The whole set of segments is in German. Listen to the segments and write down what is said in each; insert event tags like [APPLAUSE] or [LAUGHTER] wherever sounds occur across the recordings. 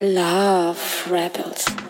Love Rebels.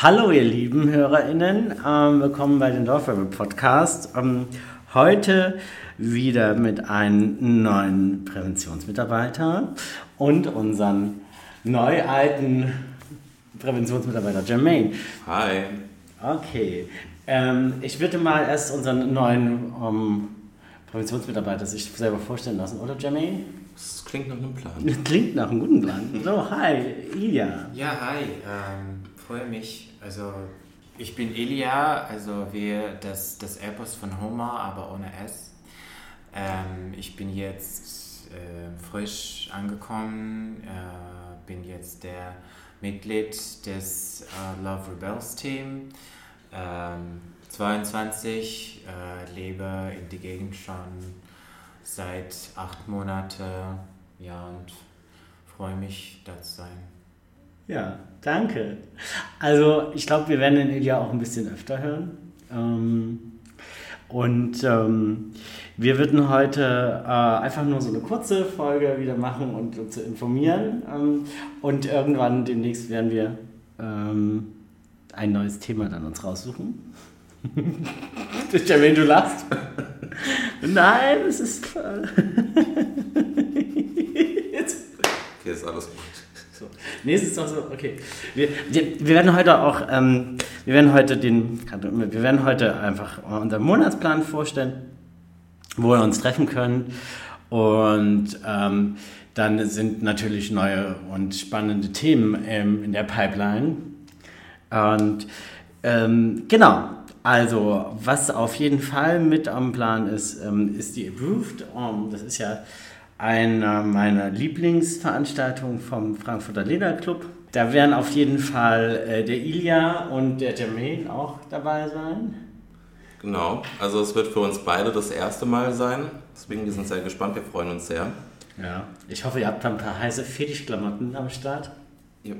Hallo ihr lieben HörerInnen, ähm, willkommen bei den Dorfwerbel Podcast. Ähm, heute wieder mit einem neuen Präventionsmitarbeiter und unseren neu alten Präventionsmitarbeiter Jermaine. Hi. Okay, ähm, ich würde mal erst unseren neuen ähm, Präventionsmitarbeiter sich selber vorstellen lassen, oder Jermaine? Das klingt nach einem Plan. [LAUGHS] Klingt nach einem guten Plan. So, hi, Ilja. Ja, hi, ähm, freue mich. Also, ich bin Elia, also wir das, das Epos von Homer, aber ohne S. Ähm, ich bin jetzt äh, frisch angekommen, äh, bin jetzt der Mitglied des äh, Love Rebels Team. Ähm, 22, äh, lebe in die Gegend schon seit acht Monaten, ja, und freue mich, da zu sein. Ja, danke. Also ich glaube, wir werden den Ilja auch ein bisschen öfter hören. Ähm, und ähm, wir würden heute äh, einfach nur so eine kurze Folge wieder machen und uns zu informieren. Ähm, und irgendwann demnächst werden wir ähm, ein neues Thema dann uns raussuchen. [LAUGHS] Jermaine, du lachst. Nein, es ist... Äh [LAUGHS] Jetzt Okay, ist alles gut. Nee, es ist doch so, okay. Wir, wir, wir werden heute auch, ähm, wir werden heute den, wir werden heute einfach unseren Monatsplan vorstellen, wo wir uns treffen können. Und ähm, dann sind natürlich neue und spannende Themen ähm, in der Pipeline. Und ähm, genau, also was auf jeden Fall mit am Plan ist, ähm, ist die Approved. Um, das ist ja eine meiner Lieblingsveranstaltungen vom Frankfurter Lederclub. Da werden auf jeden Fall äh, der Ilja und der Jermaine auch dabei sein. Genau, also es wird für uns beide das erste Mal sein. Deswegen wir sind sehr gespannt, wir freuen uns sehr. Ja. Ich hoffe, ihr habt da ein paar heiße Fetischklamotten am Start. Ja,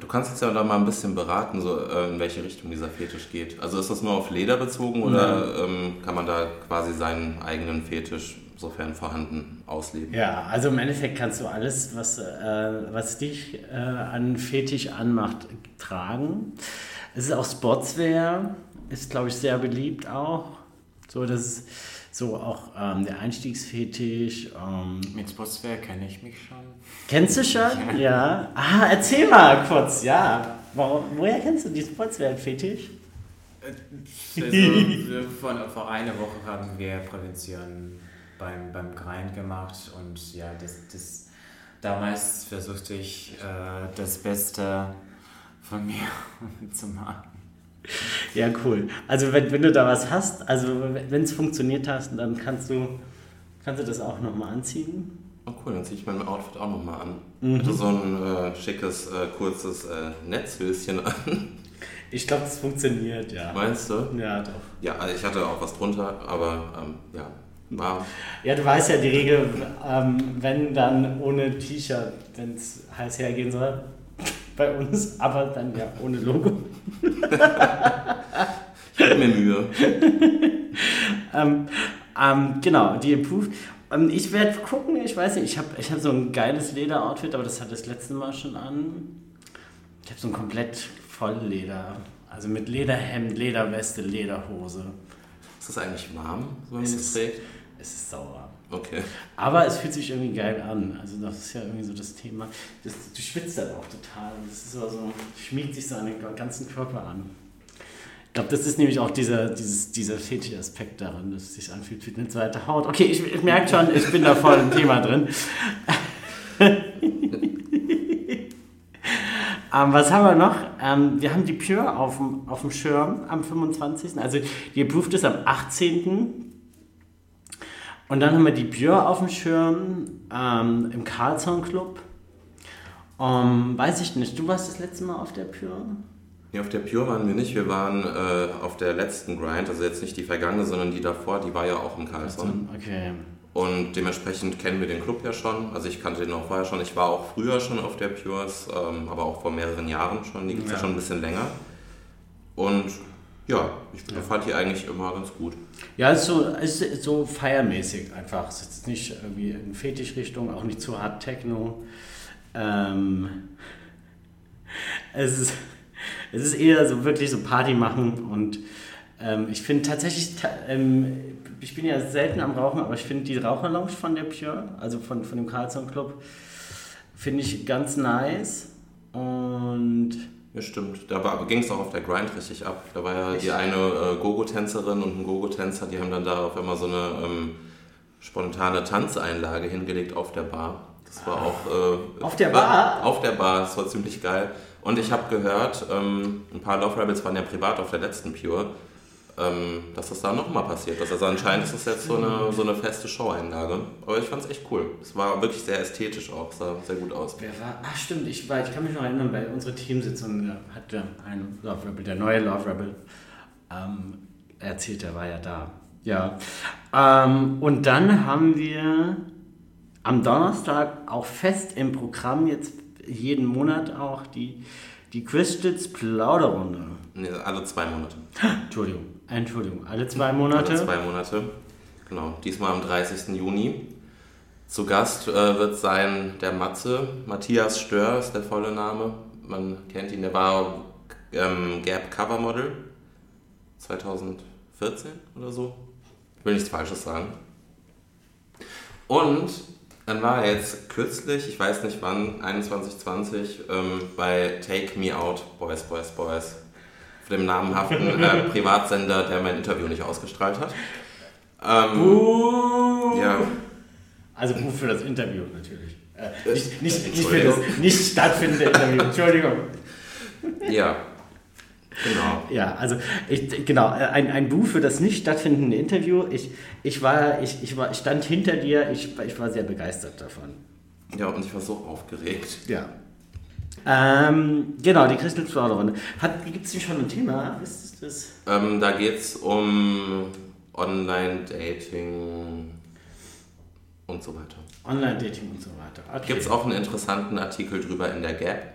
Du kannst uns ja da mal ein bisschen beraten, so äh, in welche Richtung dieser Fetisch geht. Also ist das nur auf Leder bezogen oder ähm, kann man da quasi seinen eigenen Fetisch, sofern vorhanden, ausleben? Ja, also im Endeffekt kannst du alles, was, äh, was dich äh, an Fetisch anmacht, tragen. Es ist auch Sportswear, ist glaube ich sehr beliebt auch. So, das ist so auch ähm, der Einstiegsfetisch. Ähm, Mit Sportswear kenne ich mich schon. kennst du schon? [LAUGHS] Ja. Ah, erzähl mal kurz, ja. Warum, woher kennst du die Sportswear-Fetisch? Also, wir von, vor einer Woche haben wir Prävention beim, beim Grind gemacht und ja, das, das, damals versuchte ich äh, das Beste von mir [LAUGHS] zu machen. Ja, cool. Also wenn, wenn du da was hast, also wenn es funktioniert hast, dann kannst du, kannst du das auch nochmal anziehen. Oh cool, dann ziehe ich mein Outfit auch nochmal an. Mhm. Hatte so ein äh, schickes, äh, kurzes äh, Netzhöschen an. Ich glaube, das funktioniert, ja. Meinst du? Ja, doch. Ja, also ich hatte auch was drunter, aber ähm, ja, war Ja, du weißt ja die Regel, ähm, wenn dann ohne T-Shirt, wenn es heiß hergehen soll, [LAUGHS] bei uns, aber dann ja ohne Logo. Ich gebe mir Mühe. [LAUGHS] Ähm, ähm, genau, die Approved. Ähm, ich werde gucken, ich weiß nicht, ich habe ich hab so ein geiles Lederoutfit, aber das hatte ich das letzte Mal schon an. Ich habe so ein komplett Vollleder, also mit Lederhemd, Lederweste, Lederhose. Ist das eigentlich warm, so wenn man es trägt? Es ist sauer. Okay. Aber es fühlt sich irgendwie geil an. Also das ist ja irgendwie so das Thema. Das, du schwitzt dann auch total. Das ist so, so schmiegt sich so an den ganzen Körper an. Ich glaube, das ist nämlich auch dieser, dieses, dieser Fetisch-Aspekt daran, dass es sich anfühlt wie eine zweite Haut. Okay, ich, ich merke schon, ich bin da voll im Thema drin. [LAUGHS] ähm, was haben wir noch? Ähm, wir haben die Pure auf dem, auf dem Schirm am 25. Also die Approved ist am 18. Und dann haben wir die Björ auf dem Schirm ähm, im Carlson Club. Ähm, weiß ich nicht, du warst das letzte Mal auf der Pure? Nee, auf der Pure waren wir nicht. Wir waren äh, auf der letzten Grind, also jetzt nicht die vergangene, sondern die davor, die war ja auch im Carlson. Okay. Und dementsprechend kennen wir den Club ja schon. Also ich kannte den auch vorher schon. Ich war auch früher schon auf der Pures, ähm, aber auch vor mehreren Jahren schon. Die gibt es ja. Ja. schon ein bisschen länger. Und ja, ich fand die eigentlich immer ganz gut. Ja, es ist so, ist so feiermäßig einfach. Es ist nicht irgendwie in Fetischrichtung, auch nicht zu hart Techno. Ähm, [LAUGHS] es, ist, es ist eher so wirklich so Party machen und ähm, ich finde tatsächlich, ta- ähm, ich bin ja selten am Rauchen, aber ich finde die Raucherlounge von der Pure, also von, von dem Carlson Club, finde ich ganz nice und Ja, stimmt. Da ging es auch auf der Grind richtig ab. Da war ja die eine äh, Gogo-Tänzerin und ein Gogo-Tänzer, die haben dann da auf einmal so eine ähm, spontane Tanzeinlage hingelegt auf der Bar. Das war auch... Äh, Auf der war, Bar? Auf der Bar, das war ziemlich geil. Und ich habe gehört, ähm, ein paar Love Rebels waren ja privat auf der letzten Pure, ähm, dass das da nochmal passiert ist. Also anscheinend ist das jetzt so eine, so eine feste Show-Einlage. Aber ich fand es echt cool. Es war wirklich sehr ästhetisch auch, sah sehr gut aus. Wer war? Ach stimmt, ich, war, ich kann mich noch erinnern, bei unserer Teamsitzung äh, hatte ein Love Rebel, der neue Love Rebel, ähm, erzählt, der war ja da. Ja. Ähm, und dann haben wir am Donnerstag auch fest im Programm, jetzt jeden Monat auch, die, die Christitz Plauderrunde. Nee, alle zwei Monate. Entschuldigung, Entschuldigung, alle zwei Monate. Alle zwei Monate. Genau, diesmal am 30. Juni. Zu Gast äh, wird sein der Matze, Matthias Stör ist der volle Name. Man kennt ihn, der war ähm, Gap Cover Model 2014 oder so. Ich will nichts Falsches sagen. Und dann war er jetzt kürzlich, ich weiß nicht wann, 2120, ähm, bei Take Me Out Boys, Boys, Boys. Dem namenhaften äh, Privatsender, der mein Interview nicht ausgestrahlt hat. Ähm, Uh. ja, Also Buch für das Interview natürlich. Äh, nicht, nicht, nicht für das nicht stattfindende Interview, Entschuldigung. ja, genau. Ja, also ich, genau, äh, ein, ein Buch für das nicht stattfindende Interview. Ich, ich, war, ich, ich, war, ich stand hinter dir, ich, ich war sehr begeistert davon. Ja, und ich war so aufgeregt. Ja. Ähm, genau, die Christelförderrunde. Gibt es schon ein Thema? Ist das? Ähm, da geht es um Online-Dating und so weiter. Online-Dating und so weiter. Okay. Gibt es auch einen interessanten Artikel drüber in der Gap.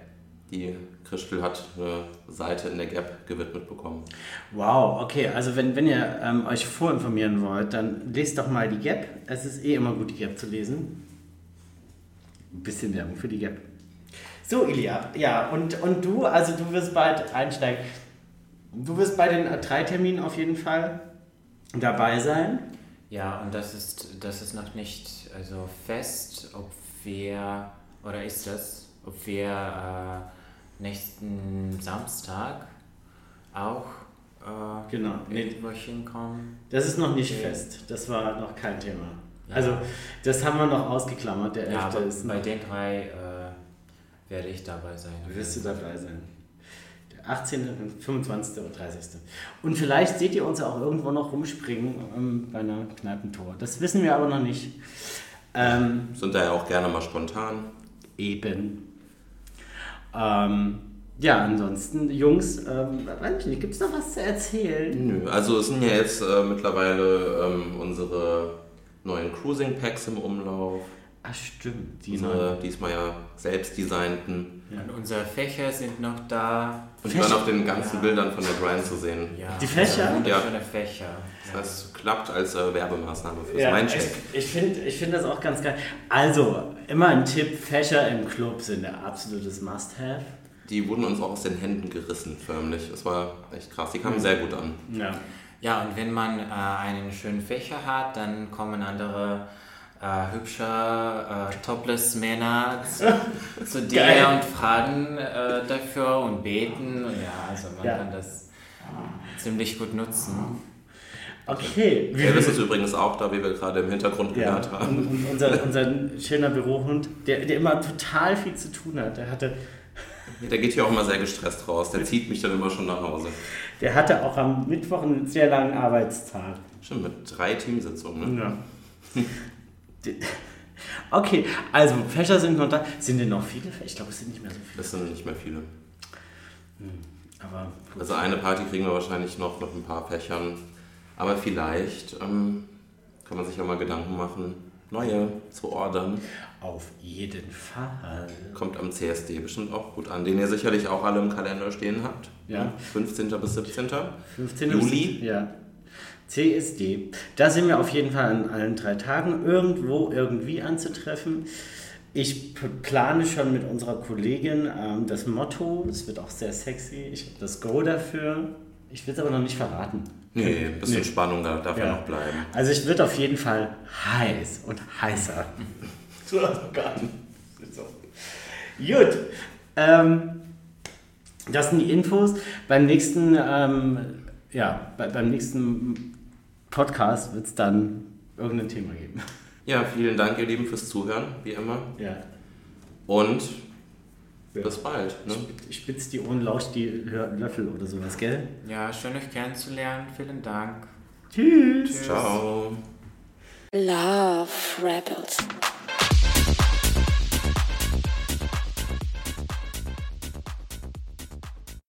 Die Christel hat eine Seite in der Gap gewidmet bekommen. Wow, okay, also wenn, wenn ihr ähm, euch vorinformieren wollt, dann lest doch mal die Gap. Es ist eh immer gut, die Gap zu lesen. Ein bisschen Werbung für die Gap. So, Ilja, ja, und, und du, also du wirst bald einsteigen. Du wirst bei den äh, drei Terminen auf jeden Fall dabei sein. Ja, und das ist, das ist noch nicht also fest, ob wir, oder ist das, ob wir äh, nächsten Samstag auch äh, Genau, irgendwo hinkommen. Das ist noch nicht Okay. fest. Das war noch kein Thema. Ja. Also, das haben wir noch ausgeklammert. Der 11. Ja, ist bei noch, den drei äh, werde ich dabei sein. wirst du dabei sein. Der 18., 25. und 30. Und vielleicht seht ihr uns auch irgendwo noch rumspringen ähm, bei einer Kneipentour. Das wissen wir aber noch nicht. Ähm, Sind da ja auch gerne mal spontan. eben. Ähm, ja, ansonsten, Jungs, ähm, weiß ich nicht, gibt es noch was zu erzählen? Nö, also es sind ja jetzt äh, mittlerweile ähm, unsere neuen Cruising Packs im Umlauf. Ach, stimmt. Die neuen. Unsere diesmal ja selbst designten. Und unsere Fächer sind noch da. Und die waren auf den ganzen Ja. Bildern von der Grind zu sehen. Ja, Die Fächer? Wunderschöne Fächer. Das heißt, klappt als äh, Werbemaßnahme fürs Ja, Mindcheck. ich, ich finde ich find das auch ganz geil. Also, immer ein Tipp, Fächer im Club sind ein absolutes Must-Have. Die wurden uns auch aus den Händen gerissen, förmlich. Es war echt krass. Die kamen sehr gut an. Ja. Ja, und wenn man äh, einen schönen Fächer hat, dann kommen andere äh, hübsche äh, Topless-Männer zu, [LAUGHS] zu dir Geil. und fragen äh, dafür und beten. Und ja, also man Ja. kann das ziemlich gut nutzen. Okay. Ja, das ist übrigens auch da, wie wir gerade im Hintergrund ja, gehört haben. und, und unser, unser schöner Bürohund, der, der immer total viel zu tun hat, der hatte, Der geht hier auch immer sehr gestresst raus. Der zieht mich dann immer schon nach Hause. der hatte auch am Mittwoch einen sehr langen Arbeitstag. Stimmt, mit drei Teamsitzungen. Ne? Ja. [LAUGHS] [LAUGHS] Okay, also Fächer sind noch da. Sind denn noch viele Fächer? Ich glaube, es sind nicht mehr so viele. Das sind nicht mehr viele. Aber Also eine Party kriegen wir wahrscheinlich noch mit ein paar Fächern. Aber vielleicht ähm, kann man sich ja mal Gedanken machen, neue zu ordern. auf jeden Fall. Kommt am CSD bestimmt auch gut an, den ihr sicherlich auch alle im Kalender stehen habt. Ja. 15. bis 17. 15. Juli? Ja. CSD. Da sind wir auf jeden Fall an allen drei Tagen irgendwo irgendwie anzutreffen. Ich plane schon mit unserer Kollegin ähm, das Motto. Es wird auch sehr sexy. Ich habe das Go dafür. Ich will es aber noch nicht verraten. Nee, ein bisschen Nee. Spannung da darf ja. Ja. noch bleiben. Also ich wird auf jeden Fall heiß und heißer. [LAUGHS] so das gar nicht. So. Gut. Ähm, das sind die Infos. Beim nächsten, ähm, ja, bei, beim nächsten Podcast wird es dann irgendein Thema geben. Ja, vielen Dank, ihr Lieben, fürs Zuhören, wie immer. Ja. Und Ja. bis bald. Ne? Ich spitze die Ohren, lauscht die Lö- Löffel oder sowas, gell? Ja, schön euch kennenzulernen. Vielen Dank. Tschüss. Tschüss. Ciao. Love Rebels.